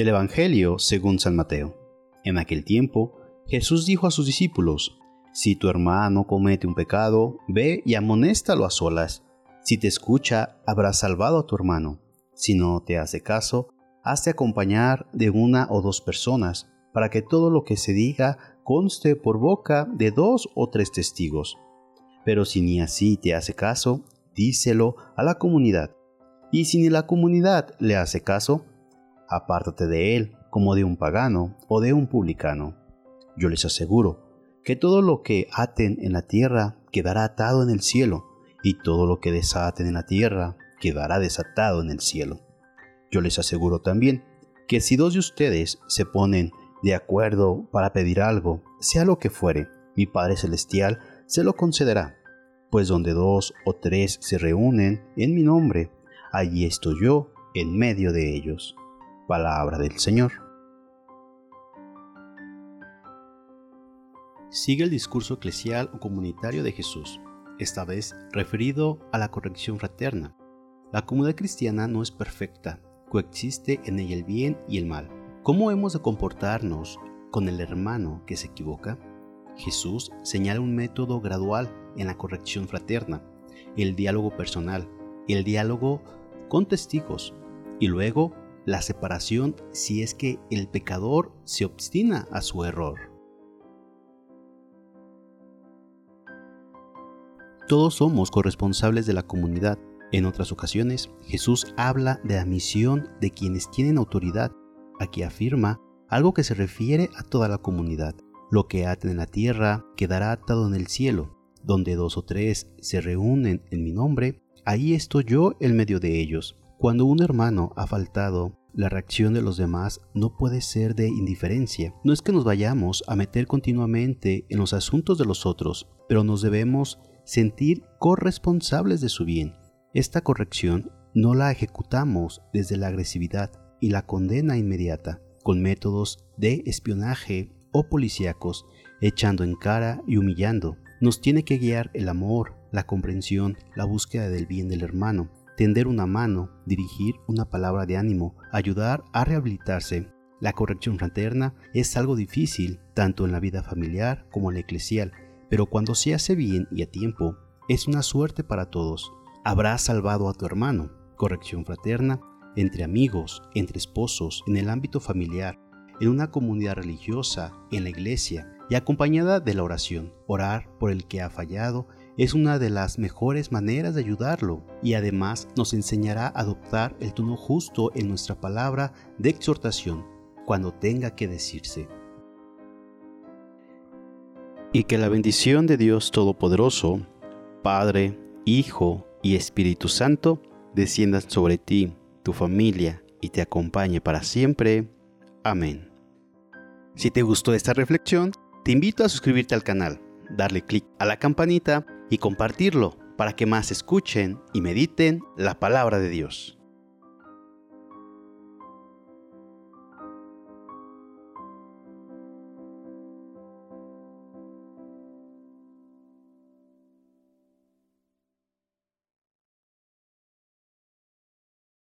Del Evangelio según San Mateo. En aquel tiempo, Jesús dijo a sus discípulos, Si tu hermano comete un pecado, ve y amonéstalo a solas. Si te escucha, habrás salvado a tu hermano. Si no te hace caso, hazte acompañar de una o dos personas, para que todo lo que se diga conste por boca de dos o tres testigos. Pero si ni así te hace caso, díselo a la comunidad. Y si ni la comunidad le hace caso, apártate de él como de un pagano o de un publicano. Yo les aseguro que todo lo que aten en la tierra quedará atado en el cielo, y todo lo que desaten en la tierra quedará desatado en el cielo. Yo les aseguro también que si dos de ustedes se ponen de acuerdo para pedir algo, sea lo que fuere, mi Padre Celestial se lo concederá, pues donde dos o tres se reúnen en mi nombre, allí estoy yo en medio de ellos. Palabra del Señor. Sigue el discurso eclesial o comunitario de Jesús, esta vez referido a la corrección fraterna. La comunidad cristiana no es perfecta, coexiste en ella el bien y el mal. ¿Cómo hemos de comportarnos con el hermano que se equivoca? Jesús señala un método gradual en la corrección fraterna, el diálogo personal, el diálogo con testigos y luego la separación si es que el pecador se obstina a su error. Todos somos corresponsables de la comunidad. En otras ocasiones, Jesús habla de la misión de quienes tienen autoridad. Aquí afirma algo que se refiere a toda la comunidad. Lo que aten en la tierra quedará atado en el cielo. Donde dos o tres se reúnen en mi nombre, ahí estoy yo en medio de ellos. Cuando un hermano ha faltado, la reacción de los demás no puede ser de indiferencia. No es que nos vayamos a meter continuamente en los asuntos de los otros, pero nos debemos sentir corresponsables de su bien. Esta corrección no la ejecutamos desde la agresividad y la condena inmediata, con métodos de espionaje o policíacos, echando en cara y humillando. Nos tiene que guiar el amor, la comprensión, la búsqueda del bien del hermano, tender una mano, dirigir una palabra de ánimo, ayudar a rehabilitarse. La corrección fraterna es algo difícil, tanto en la vida familiar como en la eclesial, pero cuando se hace bien y a tiempo, es una suerte para todos. Habrás salvado a tu hermano. Corrección fraterna entre amigos, entre esposos, en el ámbito familiar, en una comunidad religiosa, en la iglesia, y acompañada de la oración. Orar por el que ha fallado es una de las mejores maneras de ayudarlo y además nos enseñará a adoptar el tono justo en nuestra palabra de exhortación cuando tenga que decirse. Y que la bendición de Dios Todopoderoso, Padre, Hijo y Espíritu Santo, descienda sobre ti, tu familia y te acompañe para siempre. Amén. Si te gustó esta reflexión, te invito a suscribirte al canal, darle clic a la campanita y compartirlo para que más escuchen y mediten la palabra de Dios.